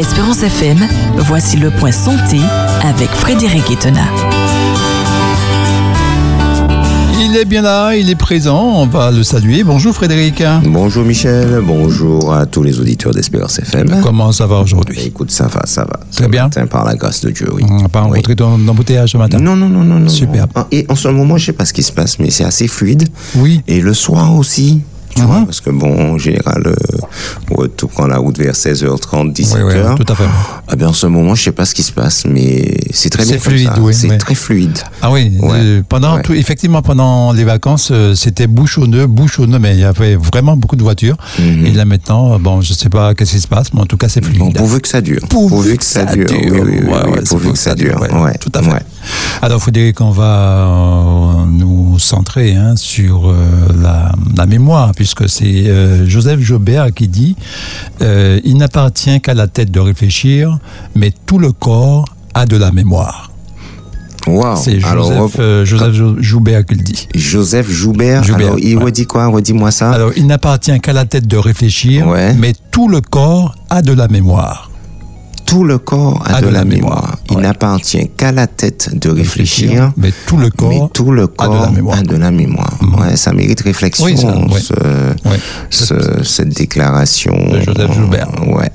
Espérance FM, voici le point santé avec Frédéric Etena. Il est bien là, il est présent, on va le saluer. Bonjour Frédéric. Bonjour Michel, bonjour à tous les auditeurs d'Espérance FM. Comment ça va aujourd'hui? Écoute, ça va, ça va. Très bien. Matin, par la grâce de Dieu, oui. On n'a pas rencontré Oui. ton embouteillage ce matin Non, non, non, non, non. Superbe. Et en ce moment, je sais pas ce qui se passe, mais c'est assez fluide. Oui. Et le soir aussi. Tu vois, parce que bon, en général, euh, on reprend la route vers 16h30, 17h. Oui, oui, tout à fait. Ah ben, en ce moment, je sais pas ce qui se passe, mais c'est très C'est bien comme fluide, oui, C'est très fluide. Ah oui, Ouais. euh, pendant Ouais. tout- effectivement pendant les vacances, euh, c'était bouchonneux, bouchonneux, mais il y avait vraiment beaucoup de voitures. Mhm. Et là maintenant, euh, bon, je sais pas qu'est-ce qui se passe, mais en tout cas c'est fluide. Bon, pourvu que ça dure. Pourvu que ça dure. Oui, oui, oui, Ouais, oui, ouais, c'est pourvu que ça dure. ouais, Ouais, Tout à fait. Alors, Frédéric, on va euh, nous centrer hein, sur euh, la, la mémoire, puisque c'est euh, Joseph Joubert qui dit Il n'appartient qu'à la tête de réfléchir, mais tout le corps a de la mémoire. Wow. C'est Alors, Joseph, euh, Joubert qui le dit. Joseph Joubert. Joubert, Alors, il ouais. redit quoi? Redis-moi ça. Alors, il n'appartient qu'à la tête de réfléchir, Ouais. mais tout le corps a de la mémoire. Tout le corps a, de, la, mémoire. Il ouais. n'appartient qu'à la tête de réfléchir. mais tout le corps, mais tout le a corps de la mémoire. a de la mémoire. Ouais, ça mérite réflexion, Oui, ça, ouais. ce- Ouais. ce- cette déclaration. De Joseph Joubert. Ouais.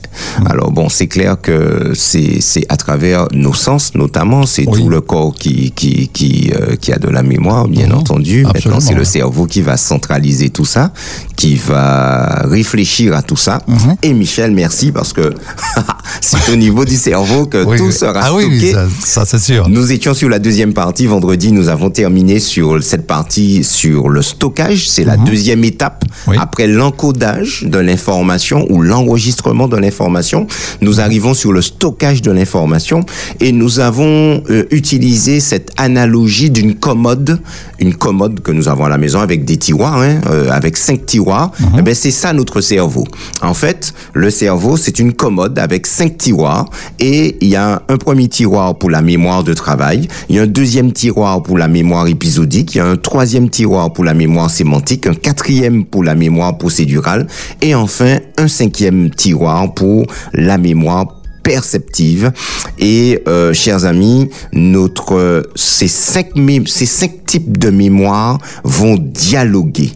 Alors bon, c'est clair que c'est à travers nos sens, notamment, c'est Oui. tout le corps qui qui qui euh, qui a de la mémoire, bien Mhm. entendu. Maintenant, Absolument, c'est le cerveau qui va centraliser tout ça, qui va réfléchir à tout ça. Mhm. Et Michel, merci parce que c'est niveau du cerveau que Oui, tout oui. sera ah oui, stocké. ça, ça, c'est sûr. Nous étions sur la deuxième partie. Vendredi, nous avons terminé sur cette partie sur le stockage. C'est la deuxième étape Mhm. Oui. après l'encodage de l'information ou l'enregistrement de l'information. Nous arrivons sur le stockage de l'information et nous avons euh, utilisé cette analogie d'une commode, une commode que nous avons à la maison avec des tiroirs, hein, euh, avec cinq tiroirs. Mhm. Eh ben, c'est ça notre cerveau. En fait, le cerveau, c'est une commode avec cinq tiroirs et il y a un premier tiroir pour la mémoire de travail, il y a un deuxième tiroir pour la mémoire épisodique, il y a un troisième tiroir pour la mémoire sémantique, un quatrième pour la mémoire procédurale et enfin un cinquième tiroir pour la mémoire perceptive. Et euh, chers amis notre ces cinq ces cinq types de mémoire vont dialoguer.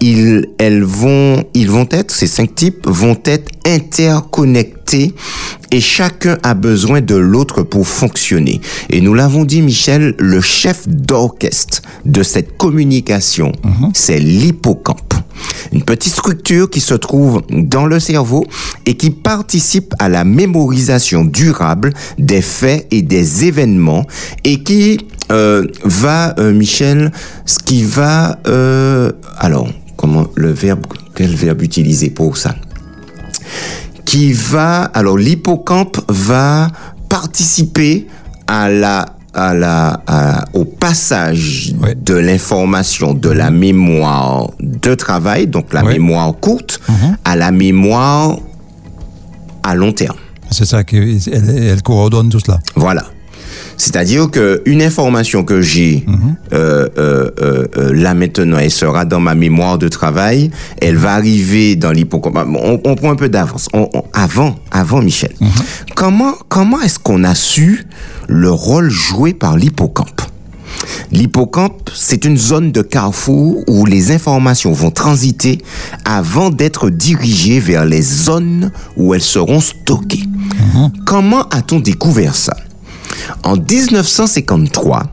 Ils elles vont ils vont être ces cinq types vont être interconnectés et chacun a besoin de l'autre pour fonctionner. Et nous l'avons dit Michel le chef d'orchestre de cette communication c'est l'hippocampe. Une petite structure qui se trouve dans le cerveau et qui participe à la mémorisation durable des faits et des événements et qui euh, va, euh, Michel, ce qui va... euh, alors, comment le verbe, quel verbe utiliser pour ça? Qui va, alors l'hippocampe va participer à la, à la, à- au passage Ouais. de l'information de la mémoire de travail, donc la Ouais. mémoire courte, Mhm. à la mémoire à long terme. C'est ça qu'elle elle coordonne tout cela. Voilà. C'est-à-dire que une information que j'ai euh, euh, euh, euh, là maintenant, elle sera dans ma mémoire de travail, elle va arriver dans l'hippocampe. On, on prend un peu d'avance. On- on- avant, avant Michel, comment comment est-ce qu'on a su le rôle joué par l'hippocampe? L'hippocampe, c'est une zone de carrefour où les informations vont transiter avant d'être dirigées vers les zones où elles seront stockées. Comment a-t-on découvert ça? En 1953,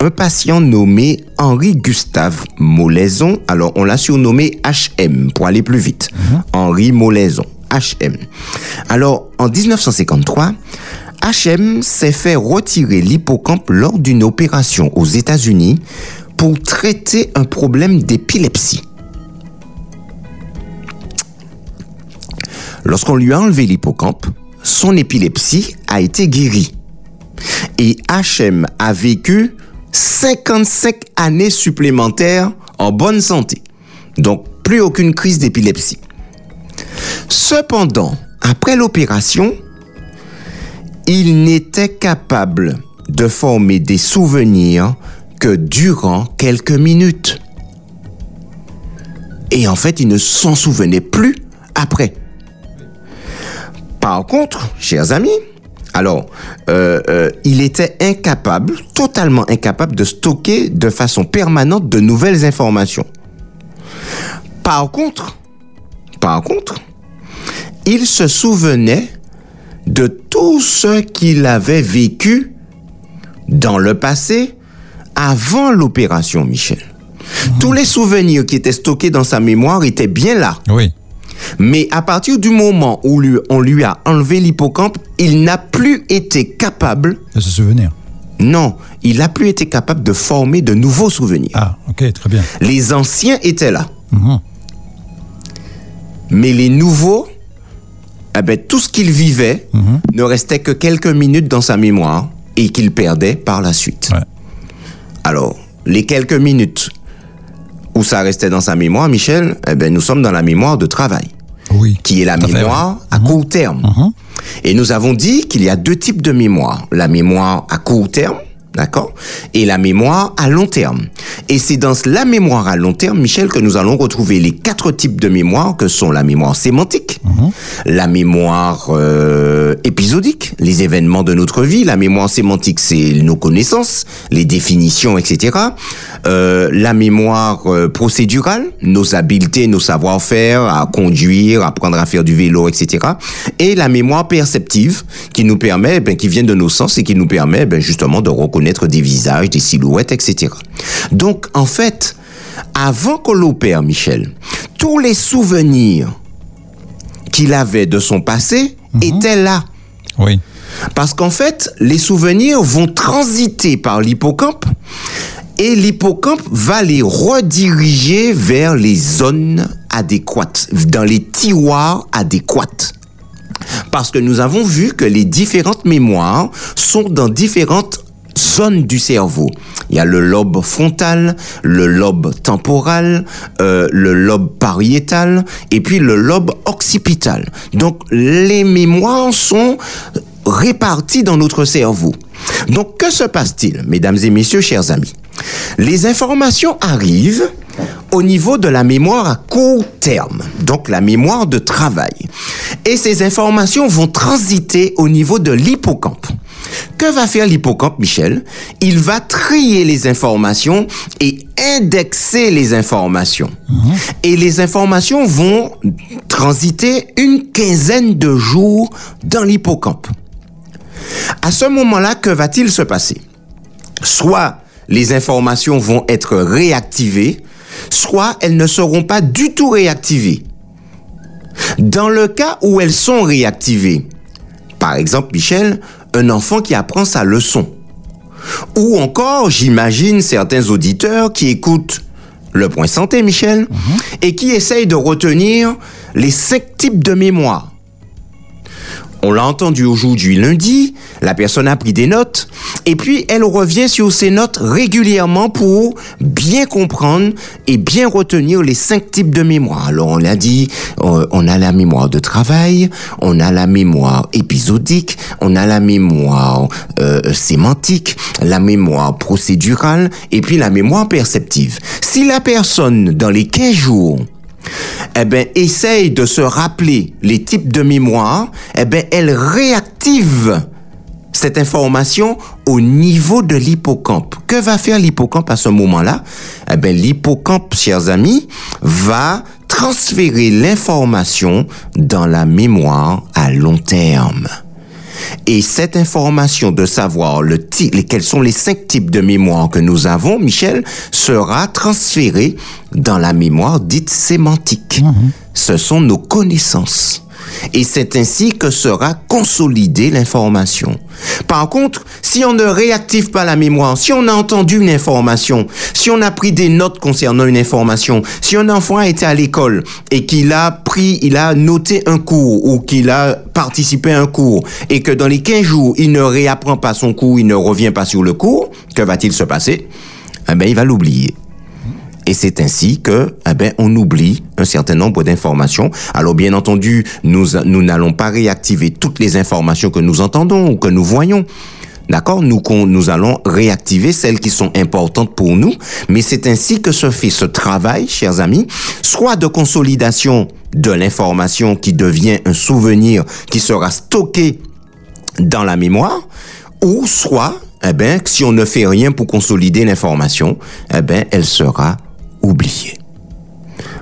un patient nommé Henri Gustave Molaison, alors on l'a surnommé HM pour aller plus vite, Henri Molaison, HM. Alors en 1953, HM s'est fait retirer l'hippocampe lors d'une opération aux États-Unis pour traiter un problème d'épilepsie. Lorsqu'on lui a enlevé l'hippocampe, son épilepsie a été guérie. Et HM a vécu 55 années supplémentaires en bonne santé. Donc, plus aucune crise d'épilepsie. Cependant, après l'opération, il n'était capable de former des souvenirs que durant quelques minutes. Et en fait, il ne s'en souvenait plus après. Par contre, chers amis, alors, euh, euh, il était incapable, totalement incapable de stocker de façon permanente de nouvelles informations. Par contre, par contre, il se souvenait de tout ce qu'il avait vécu dans le passé avant l'opération Michel. Tous les souvenirs qui étaient stockés dans sa mémoire étaient bien là. Oui. Mais à partir du moment où lui- on lui a enlevé l'hippocampe, il n'a plus été capable, De se souvenir. non, il n'a plus été capable de former de nouveaux souvenirs. Ah, ok, très bien. Les anciens étaient là. Mhm. Mais les nouveaux, eh ben, tout ce qu'il vivait Mhm. ne restait que quelques minutes dans sa mémoire et qu'il perdait par la suite. Ouais. Alors, les quelques minutes où ça restait dans sa mémoire, Michel, eh ben, nous sommes dans la mémoire de travail, Oui. qui est la à mémoire à court terme. Mhm. Et nous avons dit qu'il y a deux types de mémoire. La mémoire à court terme, d'accord? Et la mémoire à long terme. Et c'est dans la mémoire à long terme, Michel, que nous allons retrouver les quatre types de mémoire que sont la mémoire sémantique, la mémoire euh, épisodique, les événements de notre vie. La mémoire sémantique, c'est nos connaissances, les définitions, etc. Euh, la mémoire euh, procédurale, nos habiletés, nos savoir-faire à conduire, apprendre à faire du vélo, etc. Et la mémoire perceptive, qui nous permet, ben, qui vient de nos sens et qui nous permet ben, justement de reconnaître des visages, des silhouettes, etc. Donc, en fait, avant qu'on l'opère, Michel, tous les souvenirs qu'il avait de son passé étaient là. Oui. Parce qu'en fait, les souvenirs vont transiter par l'hippocampe et l'hippocampe va les rediriger vers les zones adéquates, dans les tiroirs adéquats. Parce que nous avons vu que les différentes mémoires sont dans différentes zones du cerveau. Il y a le lobe frontal, le lobe temporal, euh, le lobe pariétal et puis le lobe occipital. Donc les mémoires sont réparties dans notre cerveau. Donc que se passe-t-il, mesdames et messieurs, chers amis? Les informations arrivent au niveau de la mémoire à court terme, donc la mémoire de travail. Et ces informations vont transiter au niveau de l'hippocampe. Que va faire l'hippocampe, Michel? Il va trier les informations et indexer les informations. Et les informations vont transiter une quinzaine de jours dans l'hippocampe. À ce moment-là, que va-t-il se passer? Soit les informations vont être réactivées, soit elles ne seront pas du tout réactivées. Dans le cas où elles sont réactivées, par exemple, Michel, un enfant qui apprend sa leçon. Ou encore, j'imagine certains auditeurs qui écoutent le point santé, Michel, et qui essayent de retenir les cinq types de mémoire. On l'a entendu aujourd'hui lundi, la personne a pris des notes, et puis elle revient sur ces notes régulièrement pour bien comprendre et bien retenir les cinq types de mémoire. Alors on l'a dit, on a la mémoire de travail, on a la mémoire épisodique, on a la mémoire euh, sémantique, la mémoire procédurale, et puis la mémoire perceptive. Si la personne, dans les 15 jours, eh ben, essaye de se rappeler les types de mémoire, eh ben, elle réactive cette information au niveau de l'hippocampe. Que va faire l'hippocampe à ce moment-là? Eh ben, l'hippocampe, chers amis, va transférer l'information dans la mémoire à long terme. Et cette information de savoir le quels sont les cinq types de mémoire que nous avons, Michel, sera transférée dans la mémoire dite sémantique. Ce sont nos connaissances. Et c'est ainsi que sera consolidée l'information. Par contre, si on ne réactive pas la mémoire, si on a entendu une information, si on a pris des notes concernant une information, si un enfant a été à l'école et qu'il a pris, il a noté un cours ou qu'il a participé à un cours et que dans les 15 jours, il ne réapprend pas son cours, il ne revient pas sur le cours, que va-t-il se passer? Eh ben, il va l'oublier. Et c'est ainsi que, eh ben, on oublie un certain nombre d'informations. Alors, bien entendu, nous, nous n'allons pas réactiver toutes les informations que nous entendons ou que nous voyons. D'accord? Nous, nous allons réactiver celles qui sont importantes pour nous, mais c'est ainsi que se fait ce travail, chers amis, soit de consolidation de l'information qui devient un souvenir qui sera stocké dans la mémoire, ou soit, eh ben, si on ne fait rien pour consolider l'information, eh ben, elle sera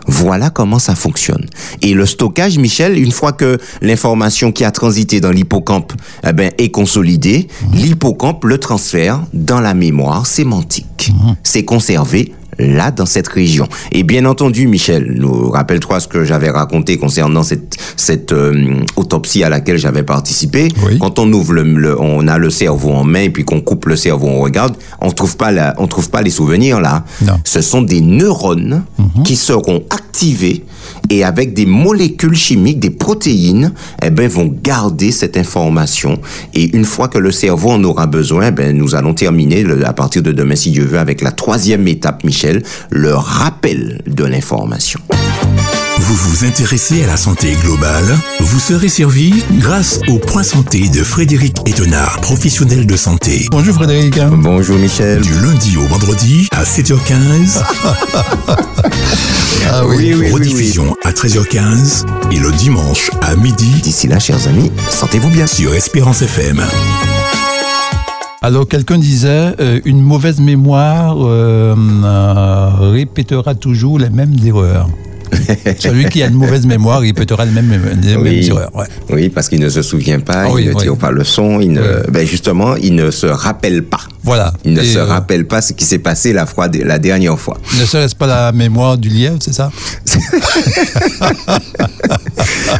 Voilà comment ça fonctionne. Et le stockage, Michel, une fois que l'information qui a transité dans l'hippocampe eh ben, est consolidée, l'hippocampe le transfère dans la mémoire sémantique. Mmh. C'est conservé là dans cette région. Et bien entendu, Michel, nous rappelle-toi ce que j'avais raconté concernant cette cette euh, autopsie à laquelle j'avais participé. Quand on ouvre le, on a le cerveau en main et puis qu'on coupe le cerveau, on regarde, on trouve pas la, on trouve pas les souvenirs là. Non. Ce sont des neurones Mhm. qui seront activés et avec des molécules chimiques, des protéines, eh ben vont garder cette information. Et une fois que le cerveau en aura besoin, eh ben nous allons terminer à partir de demain si Dieu veut avec la troisième étape, Michel, le rappel de l'information. Vous vous intéressez à la santé globale? Vous serez servi grâce au Point Santé de Frédéric Étonnard, professionnel de santé. Bonjour Frédéric. Bonjour Michel. Du lundi au vendredi à 7h15, Ah oui. rediffusion à 13h15 et le dimanche à midi D'ici là, chers amis, sentez-vous bien. sur Espérance FM. Alors quelqu'un disait euh, une mauvaise mémoire euh, euh, répétera toujours les mêmes erreurs. Celui qui a une mauvaise mémoire répétera les mêmes, les mêmes Oui. erreurs. ouais. Oui, parce qu'il ne se souvient pas, Ah il oui, ne oui. tire pas le son, il ne, Oui. ben justement, il ne se rappelle pas. Voilà. Il ne Et, se euh, rappelle pas ce qui s'est passé la, fois, la dernière fois. Ne serait-ce pas la mémoire du lièvre, c'est ça?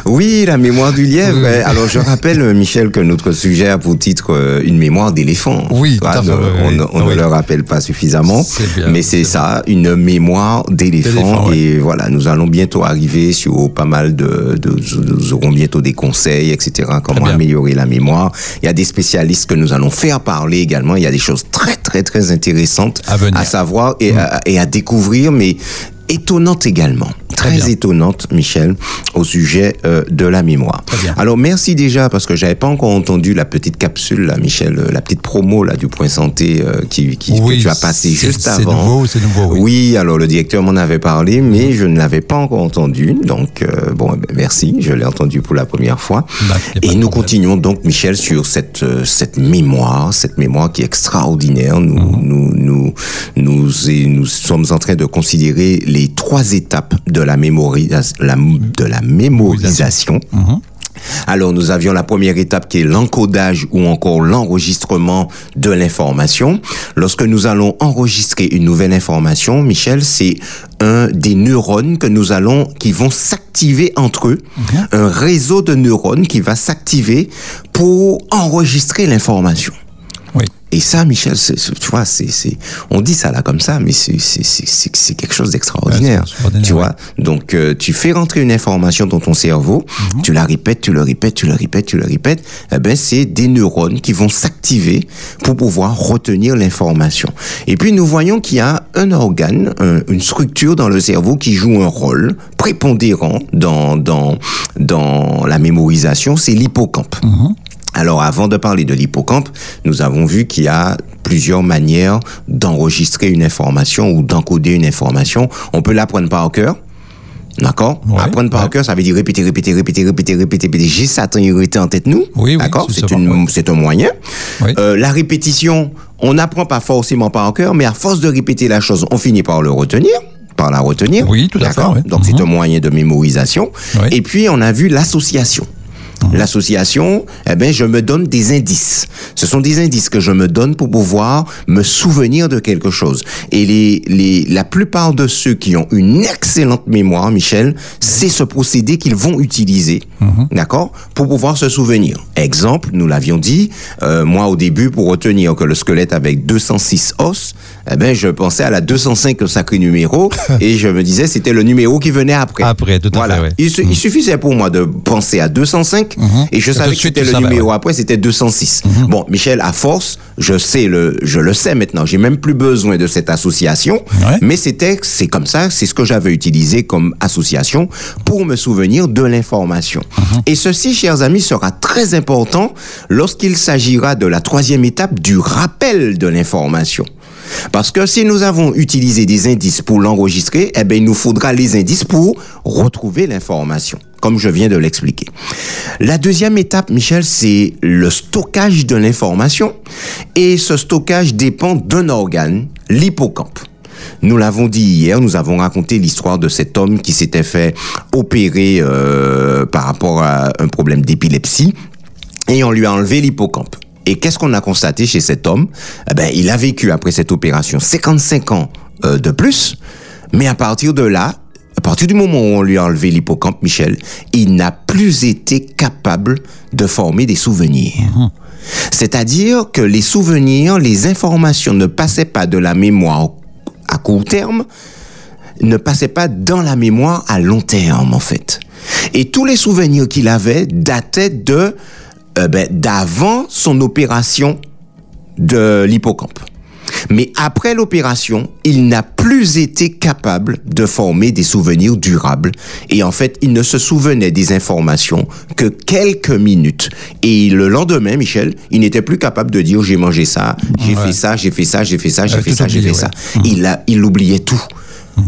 Oui, la mémoire du lièvre. Oui. Alors, je rappelle, euh, Michel, que notre sujet a pour titre euh, une mémoire d'éléphant. Oui, tout à fait, oui, on oui. ne- on Oui. ne le rappelle pas suffisamment. Bien, mais c'est ça, une mémoire d'éléphant. Et voilà, nous allons bientôt arriver sur pas mal de, de- Nous aurons bientôt des conseils, etc. Comment améliorer la mémoire. Il y a des spécialistes que nous allons faire parler également. Il y a des choses très, très, très intéressantes À venir. Mm. savoir et, à, et à découvrir, mais étonnantes également. Très, étonnante, Michel, au sujet euh, de la mémoire. Alors merci déjà parce que j'avais pas encore entendu la petite capsule, là, Michel, euh, la petite promo là du Point Santé euh, qui, qui Oui, que tu as passé juste c'est avant. nouveau, c'est nouveau, oui. alors le directeur m'en avait parlé, mais je ne l'avais pas encore entendu. Donc euh, bon, eh ben, merci, je l'ai entendu pour la première fois. Bah, Et nous problème. continuons donc, Michel, sur cette cette mémoire, cette mémoire qui est extraordinaire. Nous Mhm. nous nous nous nous sommes en train de considérer les trois étapes de la mémorisation, la, de la mémorisation. Mhm. Alors nous avions la première étape qui est l'encodage ou encore l'enregistrement de l'information. Lorsque nous allons enregistrer une nouvelle information, Michel, c'est un des neurones que nous allons qui vont s'activer entre eux, un réseau de neurones qui va s'activer pour enregistrer l'information. Et ça, Michel, tu vois, c'est, on dit ça là comme ça, mais c'est, quelque chose d'extraordinaire. Ouais, tu vois, donc euh, tu fais rentrer une information dans ton cerveau, Mhm. tu la répètes, tu le répètes, tu le répètes, tu le répètes. Eh ben, c'est des neurones qui vont s'activer pour pouvoir retenir l'information. Et puis nous voyons qu'il y a un organe, un- une structure dans le cerveau qui joue un rôle prépondérant dans dans dans la mémorisation, c'est l'hippocampe. Alors, avant de parler de l'hippocampe, nous avons vu qu'il y a plusieurs manières d'enregistrer une information ou d'encoder une information. On peut l'apprendre par cœur. D'accord? Ouais, Apprendre par ouais. cœur, ça veut dire répéter, répéter, répéter, répéter, répéter, répéter. J'ai ça en tête nous. Oui, oui, D'accord? c'est un moyen. Oui. Euh, la répétition, on n'apprend pas forcément par cœur, mais à force de répéter la chose, on finit par le retenir, par la retenir. Oui, tout à fait. Donc c'est Mhm. un moyen de mémorisation. Et puis on a vu l'association. L'association, eh ben, je me donne des indices. Ce sont des indices que je me donne pour pouvoir me souvenir de quelque chose. Et les, les, la plupart de ceux qui ont une excellente mémoire, Michel, c'est ce procédé qu'ils vont utiliser, d'accord, pour pouvoir se souvenir. Exemple, nous l'avions dit, euh, moi au début, pour retenir que le squelette avait 206 os, eh ben, je pensais à la 205 au sacré numéro et je me disais c'était le numéro qui venait après. Après, tout à voilà. fait, ouais. Il, il suffisait pour moi de penser à 205 205. Mhm. Et je savais que c'était le savais, numéro ouais. après, c'était 206. Bon, Michel, à force, je sais le, je le sais maintenant. J'ai même plus besoin de cette association. Ouais. Mais c'était, c'est comme ça, c'est ce que j'avais utilisé comme association pour me souvenir de l'information. Et ceci, chers amis, sera très important lorsqu'il s'agira de la troisième étape du rappel de l'information. Parce que si nous avons utilisé des indices pour l'enregistrer, eh bien, il nous faudra les indices pour retrouver l'information, comme je viens de l'expliquer. La deuxième étape, Michel, c'est le stockage de l'information. Et ce stockage dépend d'un organe, l'hippocampe. Nous l'avons dit hier, nous avons raconté l'histoire de cet homme qui s'était fait opérer euh, par rapport à un problème d'épilepsie et on lui a enlevé l'hippocampe. Et qu'est-ce qu'on a constaté chez cet homme? Eh ben, Il a vécu après cette opération 55 ans euh, de plus, mais à partir de là, à partir du moment où on lui a enlevé l'hippocampe, Michel, il n'a plus été capable de former des souvenirs. C'est-à-dire que les souvenirs, les informations ne passaient pas de la mémoire à court terme, ne passaient pas dans la mémoire à long terme, en fait. Et tous les souvenirs qu'il avait dataient de euh, ben, d'avant son opération de l'hippocampe. Mais après l'opération, il n'a plus été capable de former des souvenirs durables. Et en fait, il ne se souvenait des informations que quelques minutes. Et le lendemain, Michel, il n'était plus capable de dire j'ai mangé ça, j'ai Ouais. fait ça, j'ai fait ça, j'ai fait ça, j'ai fait ça, j'ai fait ça. Il a, il oubliait tout.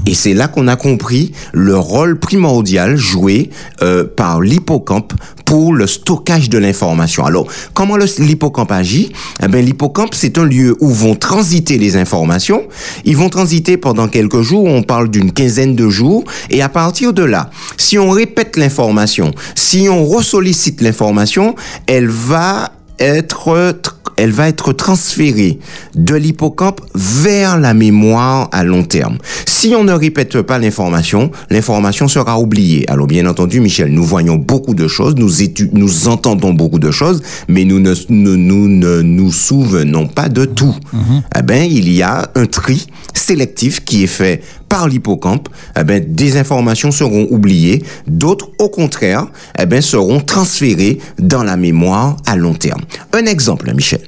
Et c'est là qu'on a compris le rôle primordial joué euh, par l'hippocampe pour le stockage de l'information. Alors, comment l'hippocampe agit? Eh ben, L'hippocampe, c'est un lieu où vont transiter les informations. Ils vont transiter pendant quelques jours, on parle d'une quinzaine de jours, et à partir de là, si on répète l'information, si on ressollicite l'information, elle va être tr- elle va être transférée de l'hippocampe vers la mémoire à long terme. Si on ne répète pas l'information, l'information sera oubliée. Alors bien entendu, Michel, nous voyons beaucoup de choses, nous, nous entendons beaucoup de choses, mais nous ne nous, nous ne nous souvenons pas de tout. Eh ben, il y a un tri sélectif qui est fait par l'hippocampe, eh ben, des informations seront oubliées, d'autres, au contraire, eh ben, seront transférées dans la mémoire à long terme. Un exemple, Michel.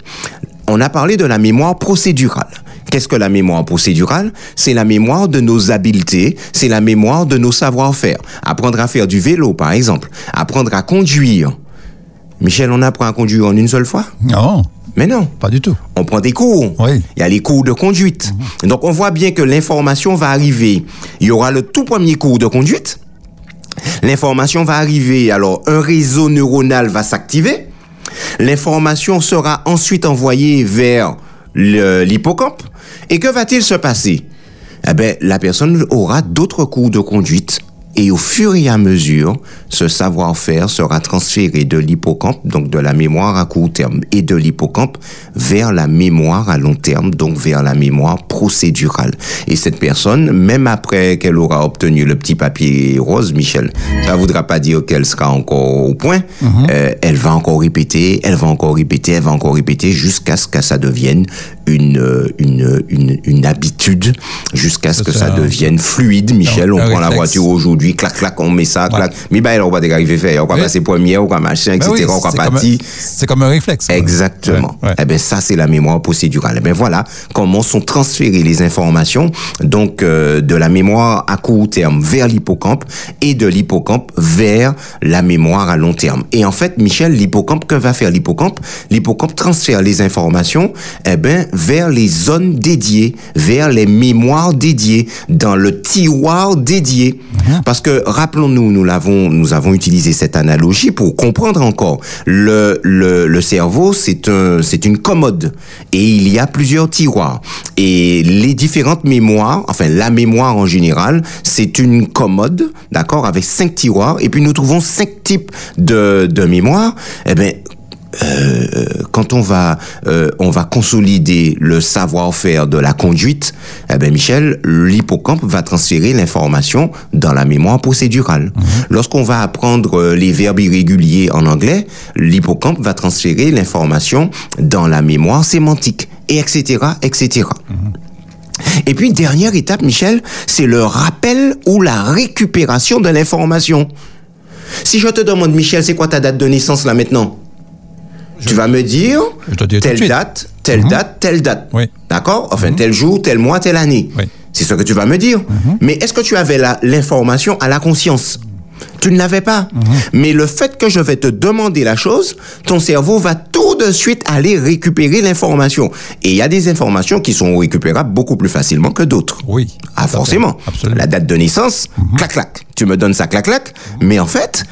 On a parlé de la mémoire procédurale. Qu'est-ce que la mémoire procédurale? C'est la mémoire de nos habiletés, c'est la mémoire de nos savoir-faire. Apprendre à faire du vélo, par exemple. Apprendre à conduire. Michel, on apprend à conduire en une seule fois? Non, Mais non pas du tout. on prend des cours. Oui. Il y a les cours de conduite. Donc on voit bien que l'information va arriver. Il y aura le tout premier cours de conduite. L'information va arriver, alors un réseau neuronal va s'activer. L'information sera ensuite envoyée vers l'hippocampe. Et que va-t-il se passer? Eh ben, la personne aura d'autres cours de conduite. Et au fur et à mesure, ce savoir-faire sera transféré de l'hippocampe, donc de la mémoire à court terme, et de l'hippocampe vers la mémoire à long terme, donc vers la mémoire procédurale. Et cette personne, même après qu'elle aura obtenu le petit papier rose, Michel, ça voudra pas dire qu'elle sera encore au point. Euh, elle va encore répéter, elle va encore répéter, elle va encore répéter jusqu'à ce que ça devienne une, euh, une, une, une habitude, jusqu'à ce que ça ça. devienne fluide, Michel. On prend la voiture aujourd'hui, clac, clac, on met ça, clac. Mais bah, on va arriver faire, on va Oui. passer première, on va machin, etc., Ben oui, on va partir. C'est comme un réflexe. quoi. Exactement. Ouais, ouais. Eh ben ça c'est la mémoire procédurale. Eh ben voilà comment sont transférées les informations donc euh, de la mémoire à court terme vers l'hippocampe et de l'hippocampe vers la mémoire à long terme. Et en fait, Michel, l'hippocampe que va faire l'hippocampe? L'hippocampe transfère les informations eh ben vers les zones dédiées, vers les mémoires dédiées dans le tiroir dédié. Parce que rappelons-nous, nous l'avons, nous avons utilisé cette analogie pour comprendre encore. Le, le, le cerveau, c'est un, c'est une commode et il y a plusieurs tiroirs. Et les différentes mémoires, enfin la mémoire en général, c'est une commode, d'accord, avec cinq tiroirs. Et puis nous trouvons cinq types de, de mémoire. Eh ben, euh, quand on va euh, on va consolider le savoir-faire de la conduite, eh ben Michel, l'hippocampe va transférer l'information dans la mémoire procédurale. Lorsqu'on va apprendre euh, les verbes irréguliers en anglais, l'hippocampe va transférer l'information dans la mémoire sémantique et etc etc. Et puis dernière étape, Michel, c'est le rappel ou la récupération de l'information. Si je te demande, Michel, c'est quoi ta date de naissance là maintenant? Tu vas me dire telle date, telle Mhm. date, telle date. Oui. D'accord Enfin, tel jour, tel mois, telle année. Oui. Mhm. C'est ce que tu vas me dire. Mais est-ce que tu avais l'information à la conscience? Tu ne l'avais pas. Mhm. Mais le fait que je vais te demander la chose, ton cerveau va tout de suite aller récupérer l'information. Et il y a des informations qui sont récupérables beaucoup plus facilement que d'autres. Oui. Ah, forcément. Absolument. Mhm. La date de naissance, clac, clac. Tu me donnes ça, clac, clac. Mais en fait,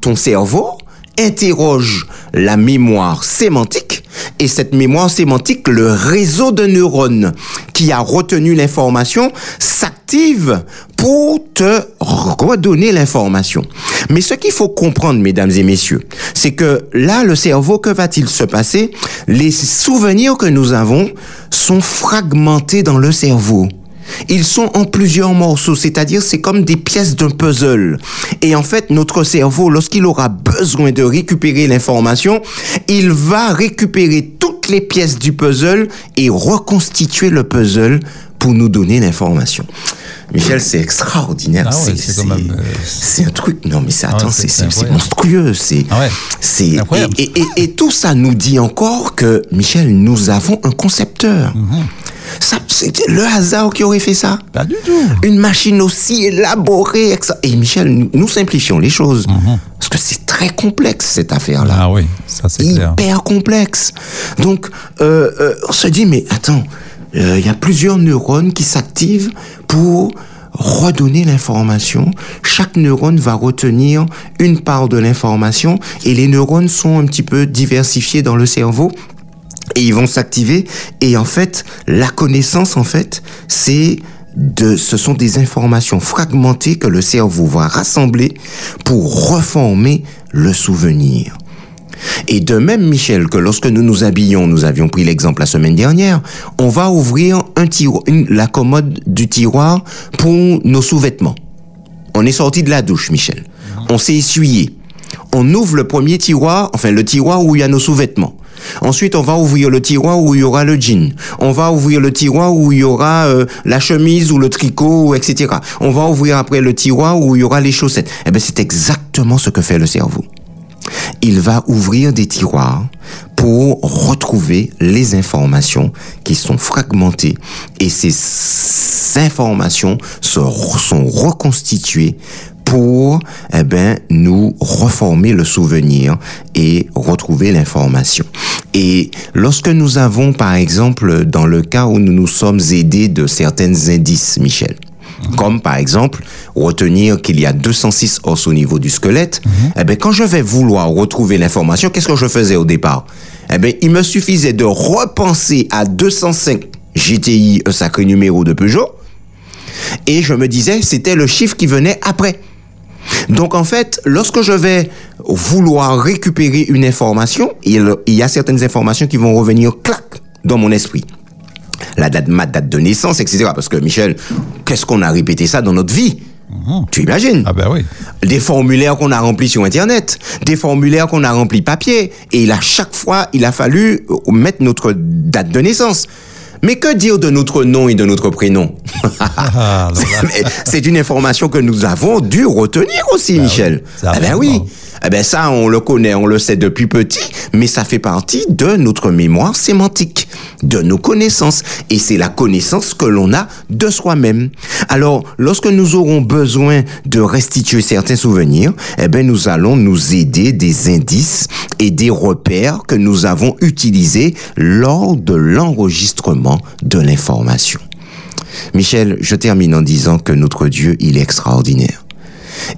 ton cerveau interroge la mémoire sémantique et cette mémoire sémantique, le réseau de neurones qui a retenu l'information s'active pour te redonner l'information. Mais ce qu'il faut comprendre, mesdames et messieurs, c'est que là, le cerveau, que va-t-il se passer? Les souvenirs que nous avons sont fragmentés dans le cerveau. Ils sont en plusieurs morceaux, c'est-à-dire c'est comme des pièces d'un puzzle. Et en fait, notre cerveau, lorsqu'il aura besoin de récupérer l'information, il va récupérer toutes les pièces du puzzle et reconstituer le puzzle pour nous donner l'information. Michel, c'est extraordinaire. Ah ouais, c'est euh, c'est un truc. Non, mais c'est attends, c'est- monstrueux. C'est Ah ouais. c'est et, Incroyable. et, et- et tout ça nous dit encore que Michel, nous avons un concepteur. Mhm. Ça, c'était le hasard qui aurait fait ça. Pas du tout. Une machine aussi élaborée. Et Michel, nous, simplifions les choses. Parce que c'est très complexe, cette affaire-là. Mhm. Ah oui, ça c'est clair. Hyper complexe. Donc, euh, euh, on se dit, mais attends, euh, il y a plusieurs neurones qui s'activent pour redonner l'information. Chaque neurone va retenir une part de l'information et les neurones sont un petit peu diversifiés dans le cerveau et ils vont s'activer et en fait la connaissance en fait c'est de ce sont des informations fragmentées que le cerveau va rassembler pour reformer le souvenir. Et de même, Michel, que lorsque nous nous habillons, nous avions pris l'exemple la semaine dernière, on va ouvrir un tiroir, une- la commode du tiroir pour nos sous-vêtements. On est sorti de la douche, Michel. On s'est essuyé. On ouvre le premier tiroir, enfin le tiroir où il y a nos sous-vêtements. Ensuite, on va ouvrir le tiroir où il y aura le jean. On va ouvrir le tiroir où il y aura euh, la chemise ou le tricot, etc. On va ouvrir après le tiroir où il y aura les chaussettes. Eh bien, c'est exactement ce que fait le cerveau il va ouvrir des tiroirs pour retrouver les informations qui sont fragmentées et ces informations sont reconstituées pour eh ben, nous reformer le souvenir et retrouver l'information. Et lorsque nous avons, par exemple, dans le cas où nous nous sommes aidés de certains indices, Michel, comme par exemple retenir qu'il y a 206 os au niveau du squelette, eh ben quand je vais vouloir retrouver l'information, qu'est-ce que je faisais au départ? Eh ben il me suffisait de repenser à 205 GTI, un sacré numéro de Peugeot, et je me disais c'était le chiffre qui venait après. Donc en fait, lorsque je vais vouloir récupérer une information, il, il y a certaines informations qui vont revenir clac dans mon esprit la date, ma date de naissance, etc. Parce que Michel, qu'est-ce qu'on a répété ça dans notre vie? Tu imagines? Ah ben oui. Des formulaires qu'on a remplis sur Internet, des formulaires qu'on a remplis papier, et là, chaque fois, il a fallu mettre notre date de naissance. Mais que dire de notre nom et de notre prénom Ah. Mais C'est une information que nous avons dû retenir aussi, Michel. oui, ça eh ben oui. Eh ben ça, on le connaît, on le sait depuis petit, mais ça fait partie de notre mémoire sémantique, de nos connaissances. Et c'est la connaissance que l'on a de soi-même. Alors, lorsque nous aurons besoin de restituer certains souvenirs, eh ben nous allons nous aider des indices et des repères que nous avons utilisés lors de l'enregistrement de l'information. Michel, je termine en disant que notre Dieu, il est extraordinaire.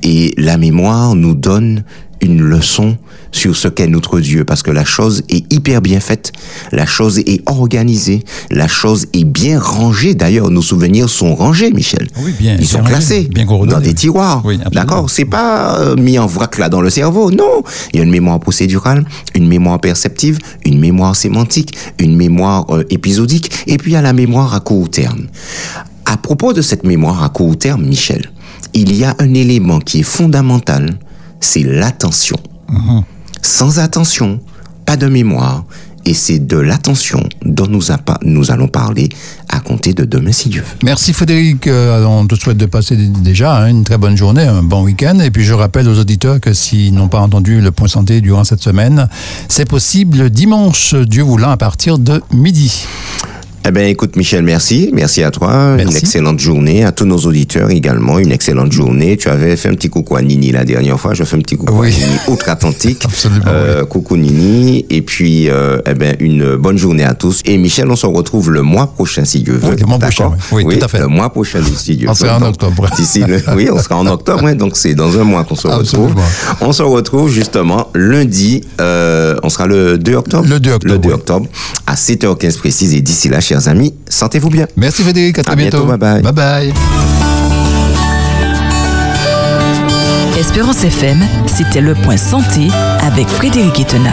Et la mémoire nous donne une leçon sur ce qu'est notre Dieu, parce que la chose est hyper bien faite, la chose est organisée, la chose est bien rangée. D'ailleurs, nos souvenirs sont rangés, Michel. Oui, bien, Ils sont classés bien dans des tiroirs. Oui. D'accord? C'est pas euh, mis en vrac là dans le cerveau. Non, il y a une mémoire procédurale, une mémoire perceptive, une mémoire sémantique, une mémoire euh, épisodique, et puis il y a la mémoire à court terme. À propos de cette mémoire à court terme, Michel, il y a un élément qui est fondamental, c'est l'attention. Sans attention, pas de mémoire Et c'est de l'attention dont nous, allons parler à compter de demain, si Dieu. Merci Frédéric. Euh, on te souhaite de passer déjà hein, une très bonne journée, un bon week-end. Et puis je rappelle aux auditeurs que s'ils n'ont pas entendu le point santé durant cette semaine, c'est possible dimanche, Dieu voulant, à partir de midi. Eh bien, écoute, Michel, merci. Merci à toi. Merci. Une excellente journée. À tous nos auditeurs également, une excellente journée. Tu avais fait un petit coucou à Nini la dernière fois. Je fais un petit coucou Oui. à Nini outre-Atlantique. Absolument, Euh, Coucou Nini. Et puis, euh, eh ben, une bonne journée à tous. Et Michel, on se retrouve le mois prochain, si Dieu veut. Oui, le mois prochain, oui. Oui, tout à fait. Le mois prochain, si Dieu On veut. sera en octobre. D'ici le- oui, on sera en octobre. hein. donc, c'est dans un mois qu'on se retrouve. Absolument. On se retrouve justement lundi. euh, on sera le 2 octobre. Le 2 octobre, Le 2 oui. octobre à 7h15 précise. Et d'ici là, chers amis, sentez-vous bien. Merci Frédéric, à très À bientôt, bye bye. Bye bye. Espérance FM, c'était le point santé avec Frédéric Etena.